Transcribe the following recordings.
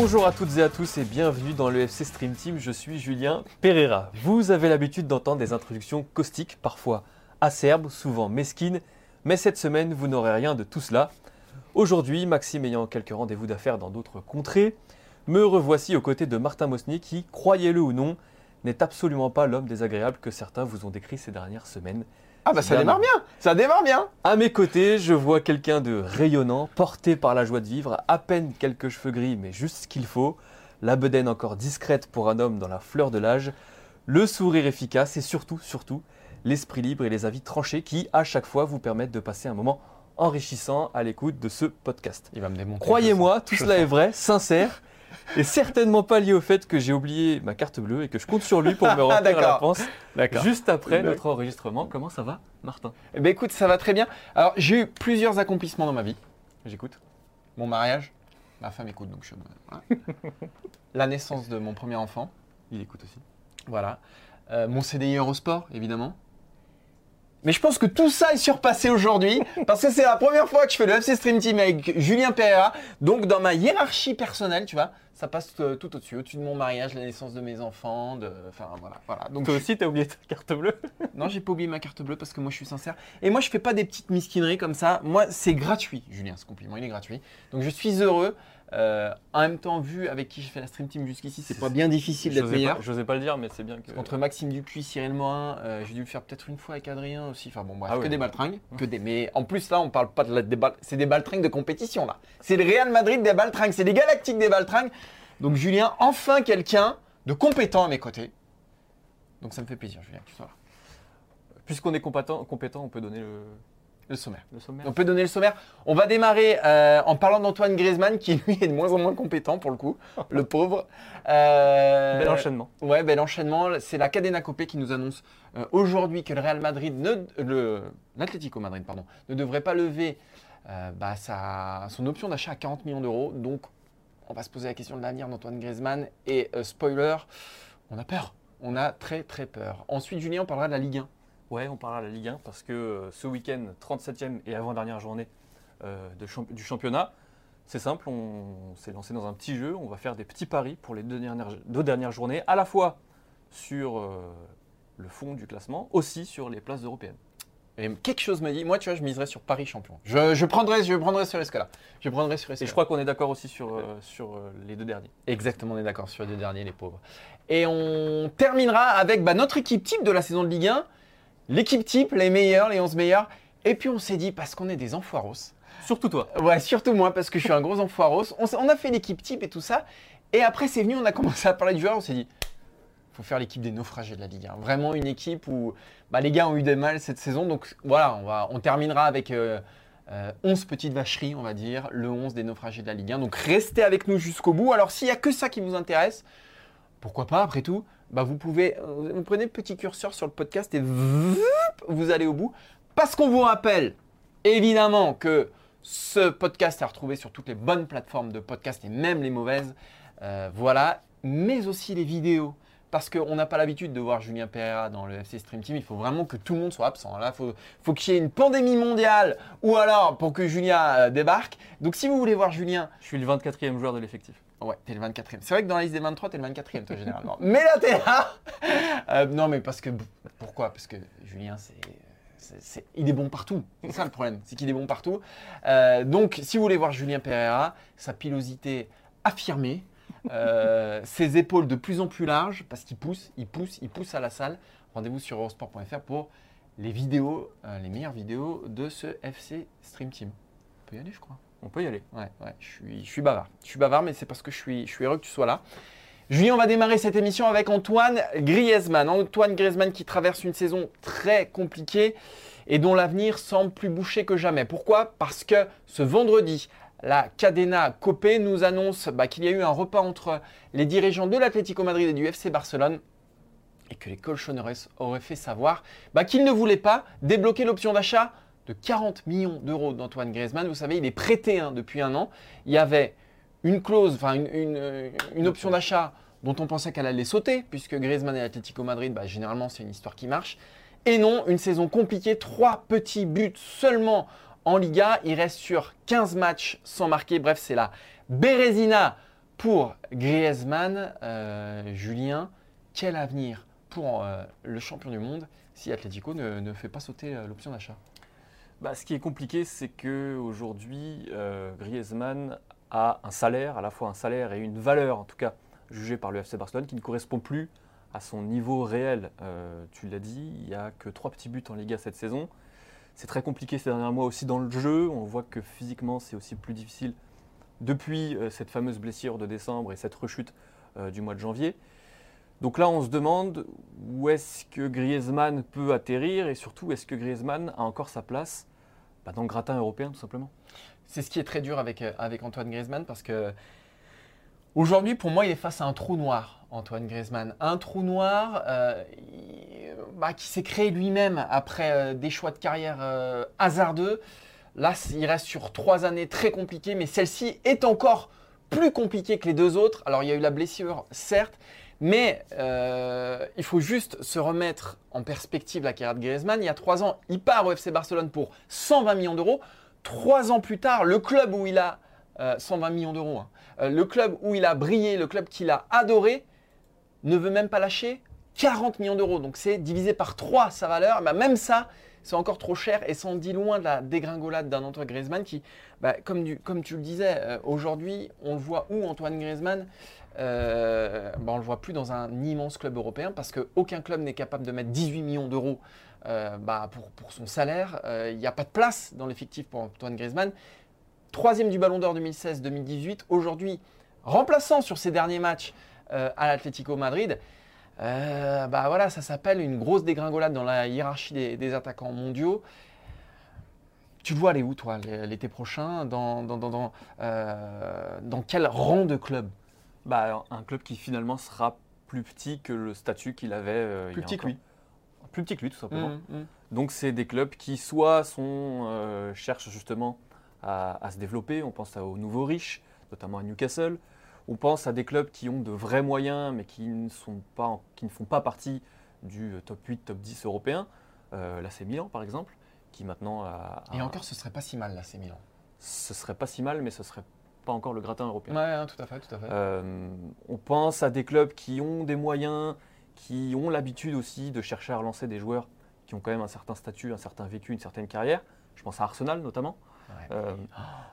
Bonjour à toutes et à tous et bienvenue dans le FC Stream Team, je suis Julien Pereira. Vous avez l'habitude d'entendre des introductions caustiques, parfois acerbes, souvent mesquines, mais cette semaine vous n'aurez rien de tout cela. Aujourd'hui, Maxime ayant quelques rendez-vous d'affaires dans d'autres contrées, me revoici aux côtés de Martin Mosny qui, croyez-le ou non, n'est absolument pas l'homme désagréable que certains vous ont décrit ces dernières semaines. Ah bah ça Bien. démarre bien, ça démarre bien. À mes côtés, je vois quelqu'un de rayonnant, porté par la joie de vivre, à peine quelques cheveux gris, mais juste ce qu'il faut, la bedaine encore discrète pour un homme dans la fleur de l'âge, le sourire efficace et surtout, surtout, l'esprit libre et les avis tranchés qui, à chaque fois, vous permettent de passer un moment enrichissant à l'écoute de ce podcast. Il va me démonter. Croyez-moi, tout je cela sens. est vrai, sincère, et certainement pas lié au fait que j'ai oublié ma carte bleue et que je compte sur lui pour me remplir la D'accord. juste après notre enregistrement. Comment ça va, Martin? Eh ben écoute, ça va très bien. Alors j'ai eu plusieurs accomplissements dans ma vie. J'écoute. Mon mariage, ma femme écoute donc je. voilà. La naissance de mon premier enfant, Il écoute aussi. voilà. Euh, mon CDI Eurosport, évidemment. Mais je pense que tout ça est surpassé aujourd'hui parce que c'est la première fois que je fais le FC Stream Team avec Julien Pereira. Donc dans ma hiérarchie personnelle, tu vois, ça passe euh, tout au-dessus, au-dessus de mon mariage, la naissance de mes enfants, de, enfin voilà, voilà. Donc Toi aussi, t'as oublié ta carte bleue Non, j'ai pas oublié ma carte bleue parce que moi je suis sincère. Et moi je fais pas des petites mesquineries comme ça. Moi c'est gratuit, Julien, ce compliment, il est gratuit. Donc je suis heureux. Euh, en même temps, vu avec qui j'ai fait la stream team jusqu'ici, c'est pas bien difficile d'être meilleur. pas- J'osais pas le dire, mais c'est bien que. Entre Maxime Dupuis, Cyril Morin, euh, j'ai dû le faire peut-être une fois avec Adrien aussi. Enfin bon, bref, Ah que des baltringues. Que des... Mais en plus là, on parle pas de la... des bal- C'est des baltringues de compétition là. C'est le Real Madrid des baltringues, c'est les Galactiques des baltringues. Donc Julien, enfin quelqu'un de compétent à mes côtés. Donc ça me fait plaisir, Julien, que tu sois là. Puisqu'on est compétent, compétent, on peut donner le, Le sommaire. le sommaire. On peut donner le sommaire. On va démarrer euh, en parlant d'Antoine Griezmann, qui lui est de moins en moins compétent pour le coup, le pauvre. Euh, Bel enchaînement. Ouais, bel enchaînement. C'est la Cadena Copé qui nous annonce euh, aujourd'hui que le Real Madrid, ne, l'Atlético Madrid, pardon, ne devrait pas lever bah, sa, son option d'achat à 40 millions d'euros. Donc, on va se poser la question de l'avenir d'Antoine Griezmann. Et spoiler, on a peur. On a très très peur. Ensuite, Julien, on parlera de la Ligue 1. Ouais, on parlera de la Ligue 1 parce que euh, ce week-end, 37e et avant-dernière journée euh, de champ- du championnat, c'est simple, on s'est lancé dans un petit jeu. On va faire des petits paris pour les deux dernières, deux dernières journées, à la fois sur euh, le fond du classement, aussi sur les places européennes. Et quelque chose me dit, moi, tu vois, je miserais sur Paris champion. Je, je prendrais, je prendrais ce risque-là. Je prendrais risque. Et je crois qu'on est d'accord aussi sur, euh, sur euh, les deux derniers. Exactement, on est d'accord sur les deux derniers, les pauvres. Et on terminera avec bah, notre équipe type de la saison de Ligue 1. L'équipe type, les meilleurs, les 11 meilleurs. Et puis on s'est dit, parce qu'on est des enfoiros, Surtout toi. ouais, surtout moi, parce que je suis un gros enfoiros, on, a fait l'équipe type et tout ça. Et après, c'est venu, on a commencé à parler du joueur, on s'est dit, faut faire l'équipe des naufragés de la Ligue 1. Vraiment une équipe où bah, les gars ont eu des mal cette saison. Donc voilà, on, va, on terminera avec euh, euh, 11 petites vacheries, on va dire, le 11 des naufragés de la Ligue 1. Donc restez avec nous jusqu'au bout. Alors s'il n'y a que ça qui vous intéresse, pourquoi pas après tout bah, Vous pouvez, euh, vous prenez le petit curseur sur le podcast et vous allez au bout. Parce qu'on vous rappelle évidemment que ce podcast est retrouvé sur toutes les bonnes plateformes de podcast et même les mauvaises. Euh, voilà, mais aussi les vidéos. Parce qu'on n'a pas l'habitude de voir Julien Pereira dans le FC Stream Team. Il faut vraiment que tout le monde soit absent. Là, faut, faut qu'il y ait une pandémie mondiale ou alors pour que Julien euh, débarque. Donc, si vous voulez voir Julien, Je suis le 24e joueur de l'effectif. Ouais, t'es le 24e. C'est vrai que dans la liste des 23, t'es le 24e, toi, généralement. mais là, t'es là Euh, Non, mais parce que. Pourquoi? Parce que Julien, c'est. il est bon partout. C'est ça le problème, c'est qu'il est bon partout. Euh, donc, si vous voulez voir Julien Pereira, sa pilosité affirmée, euh, ses épaules de plus en plus larges, parce qu'il pousse, il pousse, il pousse à la salle, rendez-vous sur eurosport.fr pour les vidéos, euh, les meilleures vidéos de ce FC Stream Team. On peut y aller, je crois. On peut y aller. Ouais, je suis, bavard. Je suis bavard, mais c'est parce que je suis, heureux que tu sois là. Julien, on va démarrer cette émission avec Antoine Griezmann. Antoine Griezmann qui traverse une saison très compliquée et dont l'avenir semble plus bouché que jamais. Pourquoi? Parce que ce vendredi, la Cadena Copé nous annonce bah, qu'il y a eu un repas entre les dirigeants de l'Atlético Madrid et du FC Barcelone et que les Colchoneros auraient fait savoir bah, qu'ils ne voulaient pas débloquer l'option d'achat de 40 millions d'euros d'Antoine Griezmann. Vous savez, il est prêté hein, depuis un an. Il y avait une clause, enfin une, une, option d'achat dont on pensait qu'elle allait sauter, puisque Griezmann et l'Atlético Madrid, bah, généralement, c'est une histoire qui marche. Et non, une saison compliquée, trois petits buts seulement en Liga. Il reste sur 15 matchs sans marquer. Bref, c'est la Bérésina pour Griezmann. Euh, Julien, quel avenir pour euh, le champion du monde si Atletico ne, fait pas sauter euh, l'option d'achat? Bah, Ce qui est compliqué, c'est qu'aujourd'hui, Griezmann a un salaire, à la fois un salaire et une valeur, en tout cas jugée par le FC Barcelone, qui ne correspond plus à son niveau réel. tu l'as dit, il n'y a que trois petits buts en Liga cette saison. C'est très compliqué ces derniers mois aussi dans le jeu. On voit que physiquement, c'est aussi plus difficile depuis euh, cette fameuse blessure de décembre et cette rechute euh, du mois de janvier. Donc là, on se demande où est-ce que Griezmann peut atterrir et surtout, est-ce que Griezmann a encore sa place bah, dans le gratin européen, tout simplement C'est ce qui est très dur avec, euh, avec Antoine Griezmann parce que aujourd'hui, pour moi, il est face à un trou noir, Antoine Griezmann. Un trou noir bah, qui s'est créé lui-même après euh, des choix de carrière euh, hasardeux. Là, il reste sur trois années très compliquées, mais celle-ci est encore plus compliquée que les deux autres. Alors, il y a eu la blessure, certes, mais euh, il faut juste se remettre en perspective la carrière de Griezmann. Il y a trois ans, il part au FC Barcelone pour 120 millions d'euros. Trois ans plus tard, le club où il a 120 millions d'euros, hein, le club où il a brillé, le club qu'il a adoré, ne veut même pas lâcher 40 millions d'euros. Donc c'est divisé par 3 sa valeur. Bah, même ça, c'est encore trop cher et ça dit loin de la dégringolade d'un Antoine Griezmann qui, bah, comme, tu le disais, euh, aujourd'hui, on le voit où Antoine Griezmann euh, bah, On ne le voit plus dans un immense club européen parce qu'aucun club n'est capable de mettre 18 millions d'euros euh, pour, pour, son salaire. Il n'y a pas de place dans l'effectif pour Antoine Griezmann. Troisième du Ballon d'Or 2016-2018. Aujourd'hui, remplaçant sur ses derniers matchs à l'Atlético Madrid. Euh, bah voilà, ça s'appelle une grosse dégringolade dans la hiérarchie des, attaquants mondiaux. Tu vois aller où, toi, l'été prochain? Euh, dans, quel rang de club? Bah, Un club qui finalement sera plus petit que le statut qu'il avait. Euh, plus petit que lui. Plus petit que lui, tout simplement. Mmh, mmh. Donc, c'est des clubs qui soit sont, cherchent justement à, à, se développer. On pense aux nouveaux riches, notamment à Newcastle. On pense à des clubs qui ont de vrais moyens, mais qui ne, sont pas, qui ne font pas partie du euh, top 8, top 10 européen. Euh, là, c'est Milan, par exemple, qui maintenant a, Et encore, ce serait pas si mal, là, c'est Milan. Ce serait pas si mal, mais ce serait pas encore le gratin européen. Ouais, hein, tout à fait, tout à fait. Euh, on pense à des clubs qui ont des moyens, qui ont l'habitude aussi de chercher à relancer des joueurs qui ont quand même un certain statut, un certain vécu, une certaine carrière. Je pense à Arsenal notamment. Euh,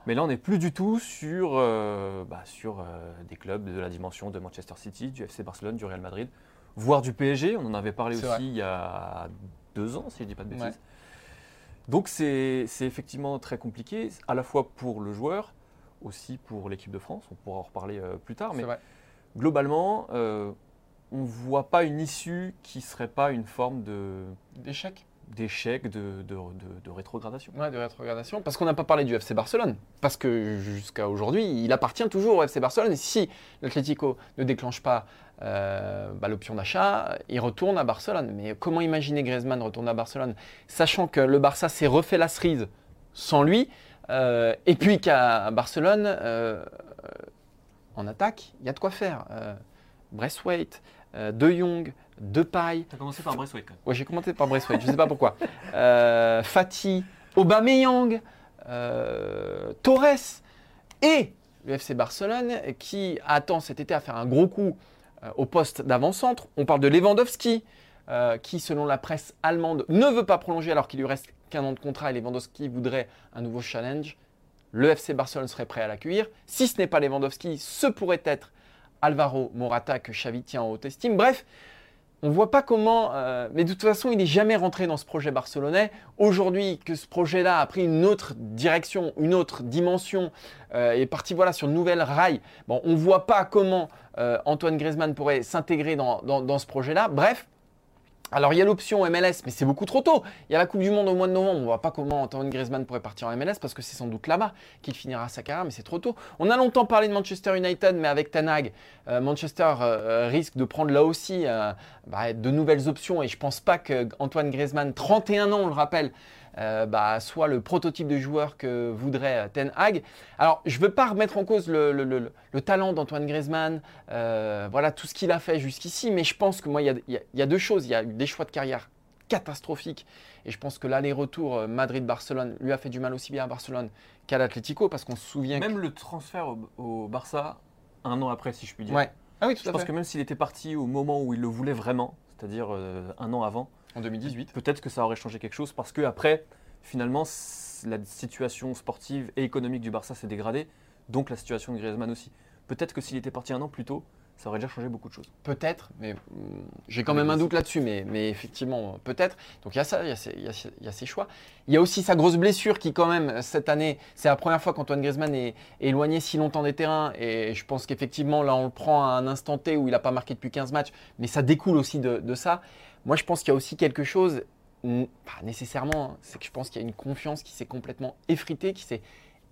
mais là, on n'est plus du tout sur, euh, bah, sur des clubs de la dimension de Manchester City, du FC Barcelone, du Real Madrid, voire du PSG. On en avait parlé aussi il y a deux ans, si je ne dis pas de bêtises. Donc c'est effectivement très compliqué, à la fois pour le joueur, aussi pour l'équipe de France. On pourra en reparler plus tard. Mais globalement, on ne voit pas une issue qui ne serait pas une forme d'échec d'échec, de, de, rétrogradation. Ouais, de rétrogradation. Parce qu'on n'a pas parlé du FC Barcelone. Parce que jusqu'à aujourd'hui, il appartient toujours au FC Barcelone. Et si l'Atlético ne déclenche pas euh, bah, l'option d'achat, il retourne à Barcelone. Mais comment imaginer Griezmann retourner à Barcelone Sachant que le Barça s'est refait la cerise sans lui. Euh, et puis qu'à Barcelone, euh, en attaque, il y a de quoi faire. Braithwaite, De Jong, de paille. Tu as commencé par Braithwaite. Oui, j'ai commencé par Braithwaite, je ne sais pas pourquoi. Euh, Fatih, Aubameyang, euh, Torres et le FC Barcelone qui attend cet été à faire un gros coup euh, au poste d'avant-centre. On parle de Lewandowski qui, selon la presse allemande, ne veut pas prolonger alors qu'il lui reste qu'un an de contrat et Lewandowski voudrait un nouveau challenge. Le FC Barcelone serait prêt à l'accueillir. Si ce n'est pas Lewandowski, ce pourrait être Alvaro Morata que Xavi tient en haute estime. Bref, on ne voit pas comment. euh, mais de toute façon, il n'est jamais rentré dans ce projet barcelonais. Aujourd'hui, que ce projet-là a pris une autre direction, une autre dimension, euh, est parti voilà, sur de nouvelles rails. Bon, on ne voit pas comment euh, Antoine Griezmann pourrait s'intégrer dans- dans ce projet-là. Bref. Alors il y a l'option MLS, mais c'est beaucoup trop tôt. Il y a la Coupe du Monde au mois de novembre. On ne voit pas comment Antoine Griezmann pourrait partir en MLS parce que c'est sans doute là-bas qu'il finira sa carrière, mais c'est trop tôt. On a longtemps parlé de Manchester United, mais avec Tanag, euh, Manchester euh, risque de prendre là aussi euh, bah, de nouvelles options. Et je pense pas que Antoine Griezmann, 31 ans, on le rappelle, euh, bah, soit le prototype de joueur que voudrait euh, Ten Hag. Alors, je ne veux pas remettre en cause le, le- le- le talent d'Antoine Griezmann, euh, voilà tout ce qu'il a fait jusqu'ici, mais je pense que moi, il y a, y y deux choses. Il y a eu des choix de carrière catastrophiques, et je pense que l'aller-retour Madrid-Barcelone lui a fait du mal aussi bien à Barcelone qu'à l'Atlético, parce qu'on se souvient. Même le transfert au, au Barça, un an après, si je puis dire. Ouais. Ah oui, tout Je à pense fait. que même s'il était parti au moment où il le voulait vraiment, c'est-à-dire euh, un an avant, En 2018. peut-être que ça aurait changé quelque chose parce que après, finalement, la situation sportive et économique du Barça s'est dégradée, donc la situation de Griezmann aussi. Peut-être que s'il était parti un an plus tôt, ça aurait déjà changé beaucoup de choses. Peut-être, mais hum, j'ai quand même un doute là-dessus, mais, mais effectivement, peut-être. Donc il y a ça, il y a, y ces choix. Il y a aussi sa grosse blessure qui, quand même, cette année, c'est la première fois qu'Antoine Griezmann est, est éloigné si longtemps des terrains. Et je pense qu'effectivement, là, on le prend à un instant T où il n'a pas marqué depuis 15 matchs, mais ça découle aussi de, de ça. Moi, je pense qu'il y a aussi quelque chose, pas nécessairement, hein, c'est que je pense qu'il y a une confiance qui s'est complètement effritée, qui s'est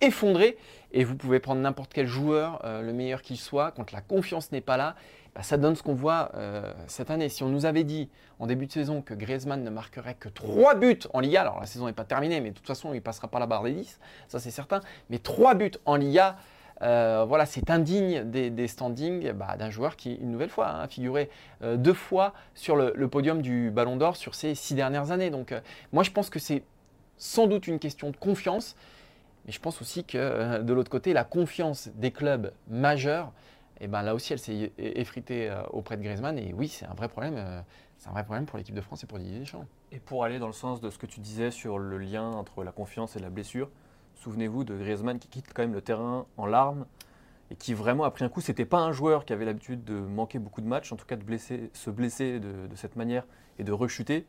effondrée. Et vous pouvez prendre n'importe quel joueur, euh, le meilleur qu'il soit, quand la confiance n'est pas là, bah, ça donne ce qu'on voit euh, cette année. Si on nous avait dit en début de saison que Griezmann ne marquerait que 3 buts en Liga, alors la saison n'est pas terminée, mais de toute façon, il passera pas la barre des 10, ça c'est certain, mais 3 buts en Liga, euh, voilà, c'est indigne des, standings bah, d'un joueur qui, une nouvelle fois, hein, a figuré euh, deux fois sur le, podium du Ballon d'Or sur ces six dernières années. Donc, euh, moi, je pense que c'est sans doute une question de confiance, mais je pense aussi que de l'autre côté, la confiance des clubs majeurs, et ben là aussi, elle s'est effritée auprès de Griezmann. Et oui, c'est un vrai problème. c'est un vrai problème pour l'équipe de France et pour Didier Deschamps. Et pour aller dans le sens de ce que tu disais sur le lien entre la confiance et la blessure, souvenez-vous de Griezmann qui quitte quand même le terrain en larmes et qui vraiment a pris un coup. C'était pas un joueur qui avait l'habitude de manquer beaucoup de matchs, en tout cas de blesser, se blesser de, de cette manière et de rechuter.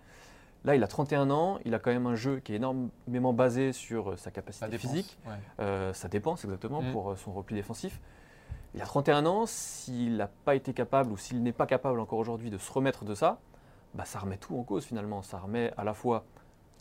Là, il a 31 ans, il a quand même un jeu qui est énormément basé sur euh, sa capacité physique, Ouais. euh, sa dépense exactement Mm. pour euh, son repli défensif. Il a 31 ans, s'il n'a pas été capable ou s'il n'est pas capable encore aujourd'hui de se remettre de ça, bah, ça remet tout en cause finalement. Ça remet à la fois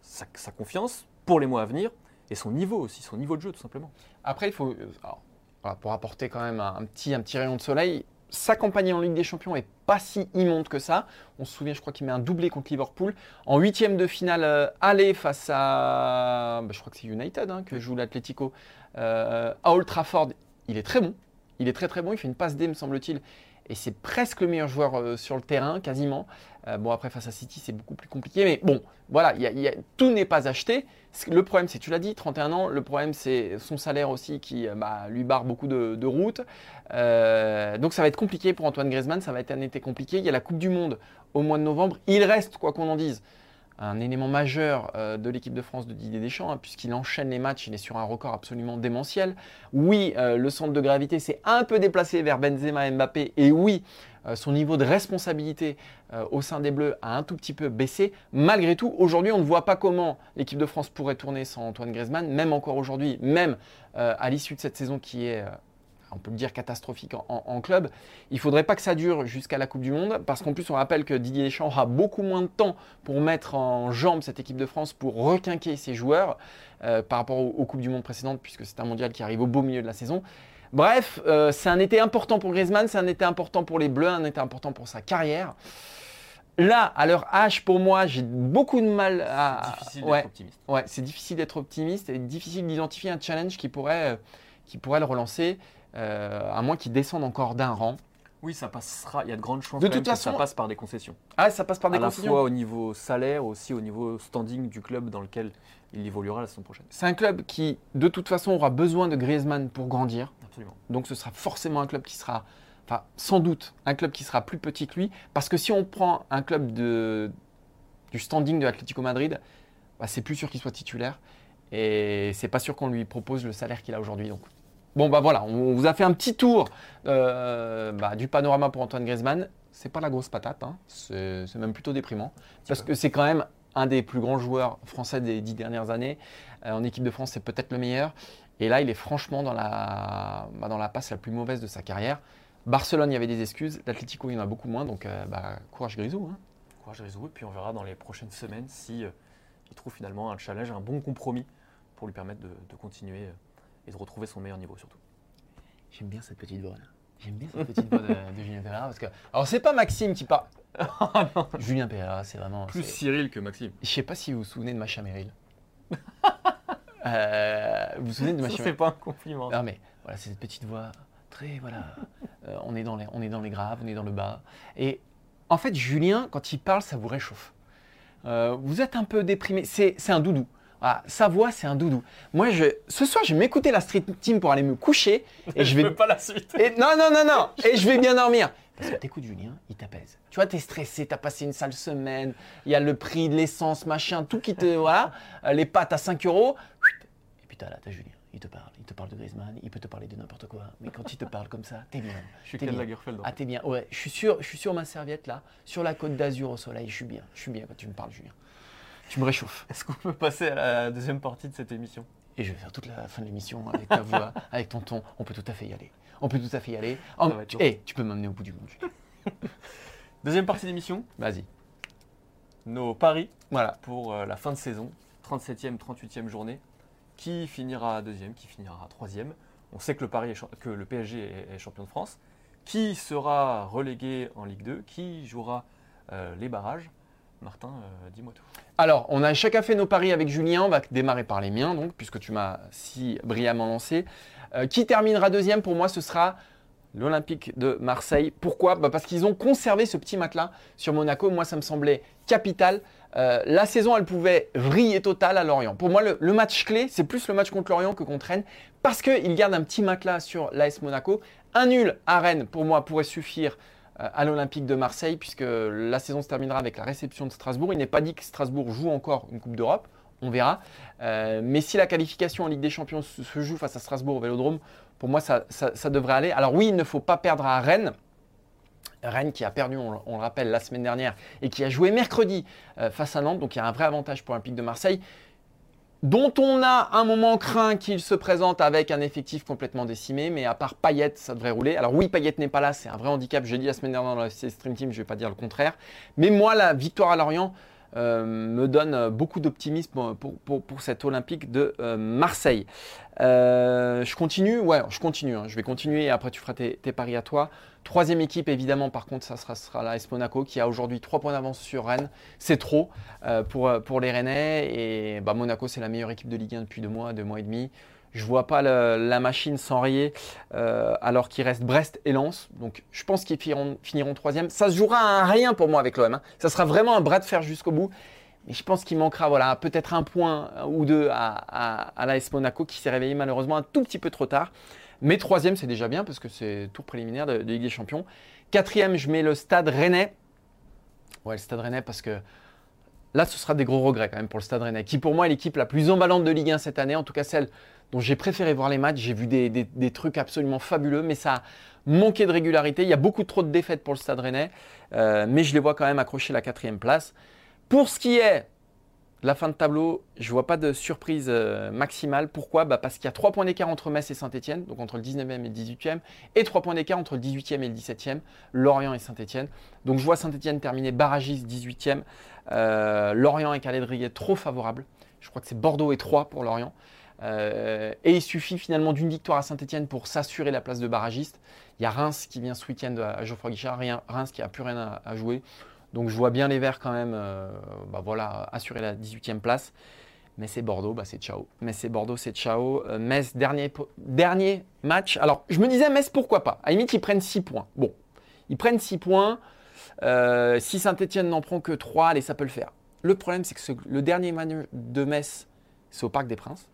sa, sa confiance pour les mois à venir et son niveau aussi, son niveau de jeu tout simplement. Après, il faut, euh, pour apporter quand même un, petit, un petit rayon de soleil, sa campagne en Ligue des Champions est pas si immonde que ça. On se souvient, je crois qu'il met un doublé contre Liverpool. En huitième de finale euh, aller face à, bah, je crois que c'est United hein, que joue l'Atlético, euh, à Old Trafford, il est très bon. Il est très très bon, il fait une passe D, me semble-t-il. Et c'est presque le meilleur joueur euh, sur le terrain, quasiment. Euh, bon, après, face à City, c'est beaucoup plus compliqué. Mais bon, voilà, tout n'est pas acheté. Le problème, c'est, tu l'as dit, 31 ans. Le problème, c'est son salaire aussi qui euh, bah, lui barre beaucoup de, routes. Donc, ça va être compliqué pour Antoine Griezmann. Ça va être un été compliqué. Il y a la Coupe du Monde au mois de novembre. Il reste, quoi qu'on en dise, un élément majeur euh, de l'équipe de France de Didier Deschamps, hein, puisqu'il enchaîne les matchs. Il est sur un record absolument démentiel. Oui, euh, le centre de gravité s'est un peu déplacé vers Benzema et Mbappé. Et oui, euh, son niveau de responsabilité au sein des Bleus a un tout petit peu baissé. Malgré tout, aujourd'hui, on ne voit pas comment l'équipe de France pourrait tourner sans Antoine Griezmann, même encore aujourd'hui, même à l'issue de cette saison qui est, on peut le dire, catastrophique en, en- en club. Il ne faudrait pas que ça dure jusqu'à la Coupe du Monde, parce qu'en plus, on rappelle que Didier Deschamps aura beaucoup moins de temps pour mettre en jambe cette équipe de France, pour requinquer ses joueurs euh, par rapport aux, aux Coupes du Monde précédentes, puisque c'est un mondial qui arrive au beau milieu de la saison. Bref, euh, c'est un été important pour Griezmann, c'est un été important pour les Bleus, un été important pour sa carrière. Là, à leur âge, pour moi, j'ai beaucoup de mal à. difficile Ah, ouais, d'être optimiste. ouais, c'est difficile d'être optimiste et difficile d'identifier un challenge qui pourrait, euh, qui pourrait le relancer, à moins qu'il descende encore d'un rang. Oui, ça passera. Il y a de grandes chances De que ça passe par des concessions. Ah, ça passe par des à la concessions. fois au niveau salaire, aussi au niveau standing du club dans lequel il évoluera la saison prochaine. C'est un club qui, de toute façon, aura besoin de Griezmann pour grandir. Absolument. Donc ce sera forcément un club qui sera, enfin sans doute, un club qui sera plus petit que lui. Parce que si on prend un club de, du standing de l'Atlético Madrid, bah, c'est plus sûr qu'il soit titulaire. Et c'est pas sûr qu'on lui propose le salaire qu'il a aujourd'hui. Donc Bon, bah voilà, on vous a fait un petit tour euh, bah, du panorama pour Antoine Griezmann. C'est pas la grosse patate, hein. c'est même plutôt déprimant. Parce que c'est quand même un des plus grands joueurs français des dix dernières années. Euh, en équipe de France, c'est peut-être le meilleur. Et là, il est franchement dans la, bah, dans la passe la plus mauvaise de sa carrière. Barcelone, il y avait des excuses. L'Atlético, il y en a beaucoup moins. Donc, euh, bah, courage Grisou. hein. Courage Grisou, et puis on verra dans les prochaines semaines si il trouve finalement un challenge, un bon compromis pour lui permettre de, de continuer et de retrouver son meilleur niveau surtout. J'aime bien cette petite voix là. J'aime bien cette petite voix de, de Julien Pereira parce que. Alors, c'est pas Maxime qui parle. Julien Pereira, c'est vraiment. Plus c'est- Cyril que Maxime. Je sais pas si vous vous souvenez de Macha Merrill. Euh, vous vous souvenez de Macha c'est Merrill pas un compliment. Non mais voilà, c'est cette petite voix très voilà. euh, on est dans les on est dans les graves, on est dans le bas. Et en fait, Julien, quand il parle, ça vous réchauffe. Euh, vous êtes un peu déprimé. C'est c'est un doudou. Voilà, sa voix, c'est un doudou. Moi, je, ce soir, je vais m'écouter la Street Team pour aller me coucher et je vais pas la suite. et non, non, non, non. Et je vais bien dormir. Parce que t'écoutes Julien, il t'apaise. Tu vois, t'es stressé, t'as passé une sale semaine, il y a le prix de l'essence, machin, tout qui te. Voilà. Euh, Les pâtes à 5 euros. Et puis t'as là, t'as Julien. Il te parle. Il te parle de Griezmann, il peut te parler de n'importe quoi. Mais quand il te parle comme ça, t'es bien. Je suis Ken. Lagerfeld. Ah, t'es bien. Ouais, je suis sûr, je suis sur ma serviette là, sur la côte d'Azur au soleil. Je suis bien. Je suis bien quand tu me parles, Julien. Tu me réchauffes. Est-ce qu'on peut passer à la deuxième partie de cette émission? Et je vais faire toute la fin de l'émission avec ta voix, avec ton ton. On peut tout à fait y aller. On peut tout à fait y aller. En- va être tu, lourd. hey, tu peux m'emmener au bout du monde. Deuxième partie d'émission, Vas-y. nos paris Voilà. pour euh, la fin de saison, 37e, 38e journée. Qui finira deuxième, qui finira troisième? On sait que le, Paris est cha- que le PSG est, est champion de France. Qui sera relégué en Ligue 2 Qui jouera euh, les barrages? Martin, euh, dis-moi tout. Alors, on a chacun fait nos paris avec Julien. On va démarrer par les miens, donc, puisque tu m'as si brillamment lancé. Euh, qui terminera deuxième Pour moi, ce sera l'Olympique de Marseille. Pourquoi? Bah, Parce qu'ils ont conservé ce petit matelas sur Monaco. Moi, ça me semblait capital. Euh, la saison, elle pouvait vriller total à Lorient. Pour moi, le, match clé, c'est plus le match contre Lorient que contre Rennes, parce qu'ils gardent un petit matelas sur l'AS Monaco. Un nul à Rennes, pour moi, pourrait suffire à l'Olympique de Marseille, puisque la saison se terminera avec la réception de Strasbourg. Il n'est pas dit que Strasbourg joue encore une Coupe d'Europe, on verra. Euh, mais si la qualification en Ligue des Champions se, joue face à Strasbourg au Vélodrome, pour moi, ça, devrait aller. Alors oui, il ne faut pas perdre à Rennes. Rennes qui a perdu, on, on le rappelle, la semaine dernière et qui a joué mercredi euh, face à Nantes. Donc il y a un vrai avantage pour l'Olympique de Marseille, dont on a un moment craint qu'il se présente avec un effectif complètement décimé. Mais à part Payet, ça devrait rouler. Alors oui, Payet n'est pas là, c'est un vrai handicap. Je l'ai dit la semaine dernière dans la Stream Team, je ne vais pas dire le contraire. Mais moi, la victoire à Lorient euh, me donne euh, beaucoup d'optimisme pour, pour- pour cet Olympique de euh, Marseille. Je continue Ouais, je continue. hein. Je vais continuer et après tu feras tes, tes paris à toi. Troisième équipe, évidemment, par contre, ça sera, la AS Monaco qui a aujourd'hui 3 points d'avance sur Rennes. C'est trop pour, pour les Rennais. Et bah, Monaco, c'est la meilleure équipe de Ligue 1 depuis deux mois, deux mois et demi. Je vois pas la machine s'enrayer euh, alors qu'il reste Brest et Lens. Donc je pense qu'ils finiront, troisième. Ça se jouera à rien pour moi avec l'OM. hein. Ça sera vraiment un bras de fer jusqu'au bout. Mais je pense qu'il manquera voilà, peut-être un point ou deux à, à, à l'AS Monaco qui s'est réveillé malheureusement un tout petit peu trop tard. Mais troisième, c'est déjà bien parce que c'est tour préliminaire de, de Ligue des Champions. Quatrième, je mets le Stade Rennais. Ouais, le Stade Rennais parce que là, ce sera des gros regrets quand même pour le Stade Rennais, qui pour moi est l'équipe la plus emballante de Ligue 1 cette année, en tout cas celle dont j'ai préféré voir les matchs. J'ai vu des, trucs absolument fabuleux, mais ça a manqué de régularité. Il y a beaucoup trop de défaites pour le Stade Rennais, euh, mais je les vois quand même accrocher la quatrième place. Pour ce qui est de la fin de tableau, je ne vois pas de surprise euh, maximale. Pourquoi? Bah Parce qu'il y a 3 points d'écart entre Metz et Saint-Etienne, donc entre le 19e et le 18e, et 3 points d'écart entre le 18e et le 17e, Lorient et Saint-Etienne. Donc je vois Saint-Etienne terminer barragiste 18e, euh, Lorient et calendrier trop favorable. Je crois que c'est Bordeaux et 3 pour Lorient. Euh, et il suffit finalement d'une victoire à Saint-Etienne pour s'assurer la place de barragiste. Il y a Reims qui vient ce week-end à Geoffroy Guichard, Reims qui a plus rien à, jouer. Donc je vois bien les Verts quand même euh, bah voilà, assurer la 18e place. Mais c'est Bordeaux, bah c'est ciao. Mais c'est Bordeaux, c'est ciao. Metz, dernier, dernier match. Alors je me disais, Metz, pourquoi pas? À la limite, ils prennent 6 points. Bon, ils prennent 6 points. Euh, si Saint-Etienne n'en prend que 3, allez, ça peut le faire. Le problème, c'est que le dernier match de Metz, c'est au Parc des Princes,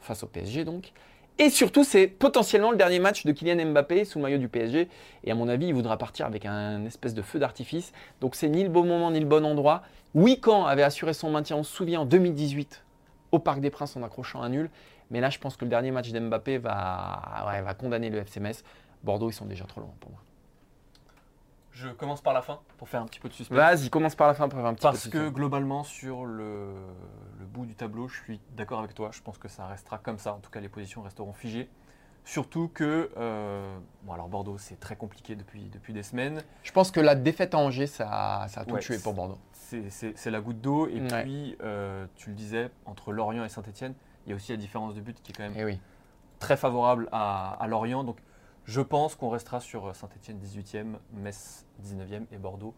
face au PSG donc. Et surtout, c'est potentiellement le dernier match de Kylian Mbappé sous le maillot du PSG. Et à mon avis, il voudra partir avec un espèce de feu d'artifice. Donc c'est ni le bon moment ni le bon endroit. Wican avait assuré son maintien, on se souvient, en 2018 au Parc des Princes en accrochant un nul. Mais là, je pense que le dernier match d'Mbappé va, va condamner le FC Metz. Bordeaux, ils sont déjà trop loin pour moi. Je commence par la fin pour faire un petit peu de suspense. Vas-y, commence par la fin pour faire un petit Parce peu de que suspense. globalement, sur le, le bout du tableau, je suis d'accord avec toi. Je pense que ça restera comme ça. En tout cas, les positions resteront figées. Surtout que, euh, bon, alors Bordeaux, c'est très compliqué depuis, depuis des semaines. Je pense que la défaite à Angers, ça, ça a tout Ouais, tué pour Bordeaux. C'est- la goutte d'eau. Et Ouais. puis, euh, tu le disais, entre Lorient et Saint-Etienne, il y a aussi la différence de but qui est quand même Eh oui. très favorable à, à Lorient. Donc, je pense qu'on restera sur Saint-Etienne 18e, Metz 19e et Bordeaux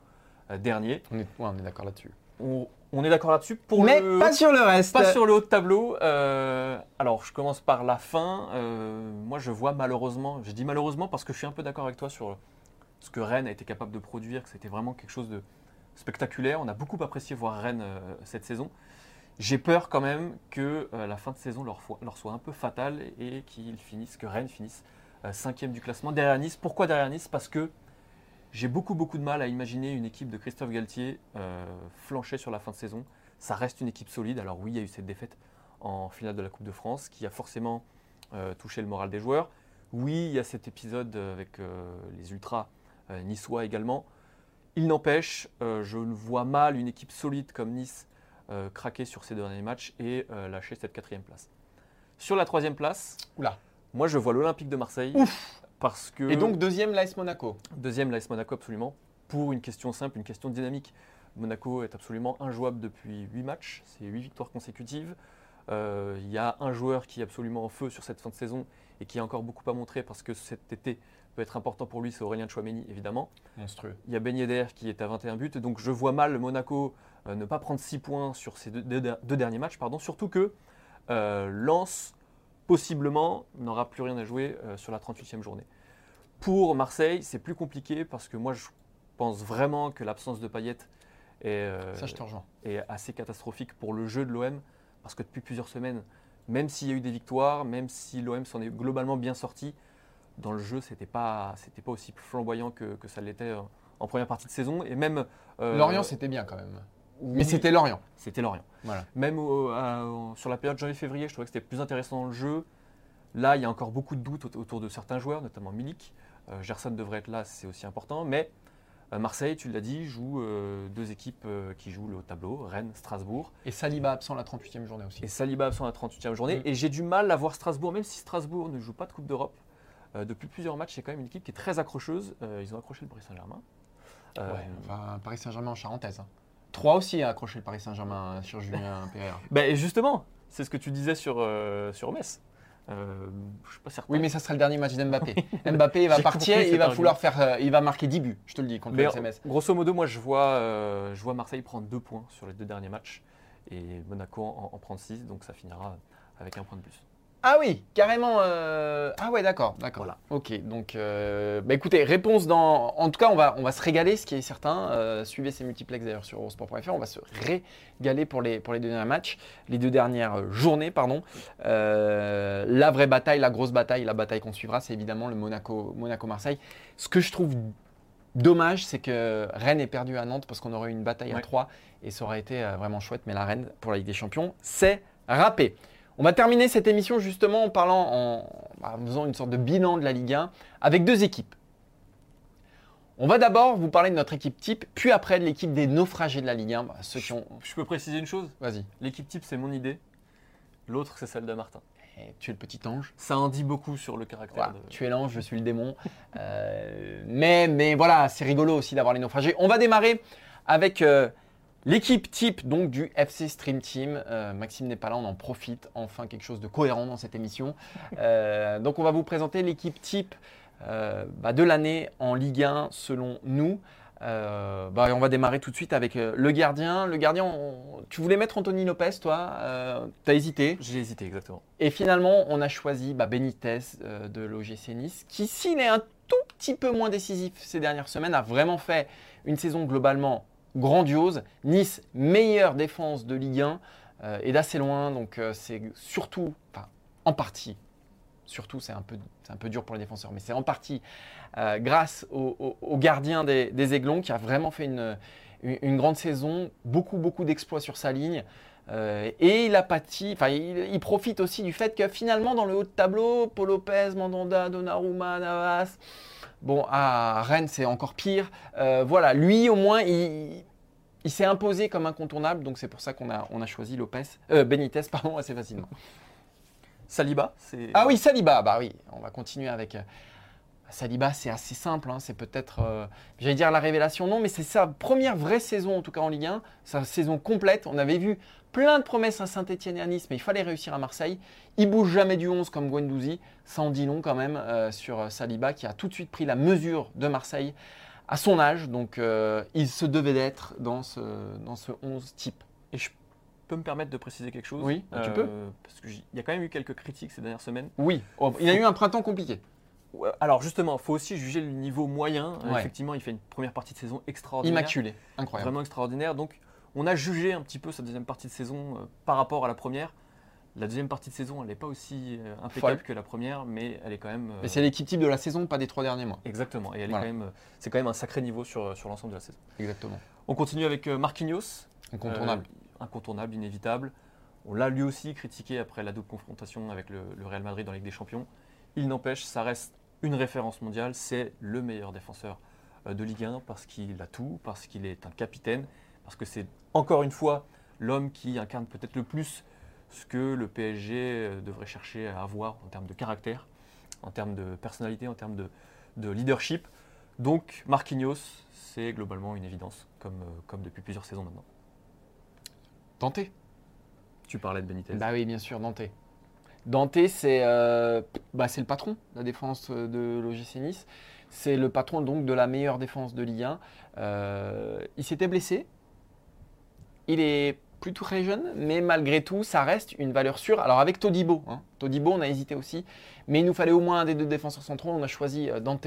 euh, dernier. On est, ouais, on est d'accord là-dessus. On, on est d'accord là-dessus. Pour Mais le- pas sur le reste. Pas sur le haut de tableau. euh, alors, je commence par la fin. Euh, moi, je vois malheureusement, je dis malheureusement parce que je suis un peu d'accord avec toi sur ce que Rennes a été capable de produire, que c'était vraiment quelque chose de spectaculaire. On a beaucoup apprécié voir Rennes euh, cette saison. J'ai peur quand même que euh, la fin de saison leur, leur soit un peu fatale et qu'ils finissent, que Rennes finisse euh, cinquième du classement derrière Nice. Pourquoi derrière Nice? Parce que j'ai beaucoup beaucoup de mal à imaginer une équipe de Christophe Galtier euh, flancher sur la fin de saison. Ça reste une équipe solide. Alors oui, il y a eu cette défaite en finale de la Coupe de France qui a forcément euh, touché le moral des joueurs. Oui, il y a cet épisode avec euh, les ultras euh, niçois également. Il n'empêche, euh, je ne vois mal une équipe solide comme Nice euh, craquer sur ces derniers matchs et euh, lâcher cette quatrième place. Sur la troisième place, Oula. Moi je vois l'Olympique de Marseille. Parce que Et donc, deuxième, l'AS Monaco. Deuxième, l'AS Monaco, absolument. Pour une question simple, une question dynamique. Monaco est absolument injouable depuis 8 matchs, c'est 8 victoires consécutives. Euh, Il y a un joueur qui est absolument en feu sur cette fin de saison et qui a encore beaucoup à montrer parce que cet été peut être important pour lui, c'est Aurélien Chouameni, évidemment. Monstrueux. Il y a Ben Yedder qui est à 21 buts, donc je vois mal Monaco euh, ne pas prendre 6 points sur ces deux, deux- deux derniers matchs, pardon, surtout que euh, Lens, possiblement, n'aura plus rien à jouer euh, sur la 38e journée. Pour Marseille, c'est plus compliqué parce que moi, je pense vraiment que l'absence de Payet est, euh, Ça, je te rejoins. est assez catastrophique pour le jeu de l'OM parce que depuis plusieurs semaines, même s'il y a eu des victoires, même si l'OM s'en est globalement bien sorti, dans le jeu, c'était pas, c'était pas aussi flamboyant que, que ça l'était en première partie de saison. Et même euh, Lorient, c'était bien quand même. Mais c'était Lorient. c'était Lorient. Voilà. Même au- à- sur la période janvier-février, je trouvais que c'était plus intéressant dans le jeu. Là, il y a encore beaucoup de doutes aut- autour de certains joueurs, notamment Milik. Euh, Gerson devrait être là, c'est aussi important. Mais euh, Marseille, tu l'as dit, joue euh, deux équipes euh, qui jouent le haut tableau, Rennes, Strasbourg. Et Saliba absent la 38e journée aussi. Et Saliba absent la 38e journée. Mm. Et j'ai du mal à voir Strasbourg, même si Strasbourg ne joue pas de Coupe d'Europe. euh, depuis plusieurs matchs, c'est quand même une équipe qui est très accrocheuse. Euh, ils ont accroché le Paris Saint-Germain. Euh, Ouais, enfin, Paris Saint-Germain en charentaise. hein. 3 aussi a accroché le Paris Saint-Germain sur Julien Pereira. et justement, c'est ce que tu disais sur, euh, sur Metz. Euh, je suis pas certain. Oui, mais ça sera le dernier match d'Mbappé. Mbappé, il va partir, il va vouloir faire, euh, il va marquer 10 buts, je te le dis, contre Mais le SMS. grosso modo, moi, je vois, euh, je vois Marseille prendre deux points sur les deux derniers matchs et Monaco en, en prendre six, donc ça finira avec un point de plus. Ah oui, carrément. euh, Ah ouais, d'accord, d'accord. Voilà. Ok, donc, euh, bah écoutez, réponse dans. En tout cas, on va, on va se régaler, ce qui est certain. Euh, suivez ces multiplex d'ailleurs sur eurosport.fr. On va se régaler pour les, pour les deux derniers matchs, les deux dernières journées, pardon. La vraie bataille, la grosse bataille, la bataille qu'on suivra, c'est évidemment le Monaco, Monaco-Marseille. Ce que je trouve dommage, c'est que Rennes est perdu à Nantes parce qu'on aurait eu une bataille à Ouais. 3 et ça aurait été vraiment chouette. Mais la Rennes pour la Ligue des Champions, c'est râpé. On va terminer cette émission justement en parlant, en, en faisant une sorte de bilan de la Ligue 1 avec deux équipes. On va d'abord vous parler de notre équipe type, puis après de l'équipe des naufragés de la Ligue 1. Bah, ceux qui ont. Je peux préciser une chose? Vas-y, l'équipe type, c'est mon idée. L'autre, c'est celle de Martin. Eh, tu es le petit ange. Ça en dit beaucoup sur le caractère Voilà, de. tu es l'ange, je suis le démon. Euh, mais, mais voilà, c'est rigolo aussi d'avoir les naufragés. On va démarrer avec euh, l'équipe type donc du FC Stream Team. Euh, Maxime n'est pas là, on en profite. Enfin, quelque chose de cohérent dans cette émission. Euh, donc, on va vous présenter l'équipe type euh, bah, de l'année en Ligue 1 selon nous. Euh, bah, on va démarrer tout de suite avec euh, le gardien. Le gardien, on- tu voulais mettre Anthony Lopez, toi euh, T'as hésité J'ai hésité, exactement. et finalement, on a choisi bah, Benitez euh, de l'OGC Nice, qui, s'il est un tout petit peu moins décisif ces dernières semaines, a vraiment fait une saison globalement grandiose. Nice, meilleure défense de Ligue 1 euh, et d'assez loin, donc euh, c'est surtout, enfin, en partie, surtout c'est un, peu, dur pour les défenseurs, mais c'est en partie euh, grâce au, gardien des, Aiglons qui a vraiment fait une grande saison, beaucoup, beaucoup d'exploits sur sa ligne. Euh, et il a pâti, enfin, il, profite aussi du fait que finalement, dans le haut de tableau, Paul Lopez, Mandanda, Donnarumma, Navas, bon, à Rennes, c'est encore pire. Euh, voilà, lui, au moins, il, il s'est imposé comme incontournable, donc c'est pour ça qu'on a, on a choisi Lopez, euh, Benitez, pardon, assez facilement. Saliba, c'est. Ah oui, Saliba, bah oui, on va continuer avec. Saliba, c'est assez simple, hein, c'est peut-être, euh, j'allais dire la révélation, non, mais c'est sa première vraie saison, en tout cas en Ligue 1, sa saison complète. On avait vu plein de promesses à Saint-Etienne et à Nice, mais il fallait réussir à Marseille. Il bouge jamais du 11 comme Guendouzi, ça en dit long quand même euh, sur euh, Saliba, qui a tout de suite pris la mesure de Marseille à son âge, donc euh, il se devait d'être dans ce, dans ce 11 type. Et je peux me permettre de préciser quelque chose? Oui, tu peux. Parce qu'il y a quand même eu quelques critiques ces dernières semaines. Oui, Oh, il a eu un printemps compliqué. Alors justement, il faut aussi juger le niveau moyen. Euh, Ouais. Effectivement, il fait une première partie de saison extraordinaire. Immaculé, incroyable. Vraiment extraordinaire. Donc, on a jugé un petit peu sa deuxième partie de saison euh, par rapport à la première. La deuxième partie de saison, elle n'est pas aussi euh, impeccable Folle. que la première, mais elle est quand même. euh, Mais c'est l'équipe type de la saison, pas des trois derniers mois. Exactement. Et elle est quand même, c'est quand même un sacré niveau sur, sur l'ensemble de la saison. Exactement. On continue avec Marquinhos. Incontournable. Incontournable, inévitable. On l'a lui aussi critiqué après la double confrontation avec le, le Real Madrid dans la Ligue des Champions. Il n'empêche, ça reste une référence mondiale. C'est le meilleur défenseur euh, de Ligue 1 parce qu'il a tout, parce qu'il est un capitaine, parce que c'est encore une fois l'homme qui incarne peut-être le plus ce que le PSG euh, devrait chercher à avoir en termes de caractère, en termes de personnalité, en termes de, de leadership. Donc Marquinhos, c'est globalement une évidence, comme, euh, comme depuis plusieurs saisons maintenant. Tenté. Tu parlais de Benitez. Bah oui, bien sûr, Dante. Dante, c'est euh, bah, c'est le patron de la défense euh, de l'OGC Nice. C'est le patron donc de la meilleure défense de Ligue 1. Euh, il s'était blessé. Il est plutôt très jeune, mais malgré tout, ça reste une valeur sûre. Alors avec Todibo, hein. Todibo, on a hésité aussi, mais il nous fallait au moins un des deux défenseurs centraux. On a choisi Dante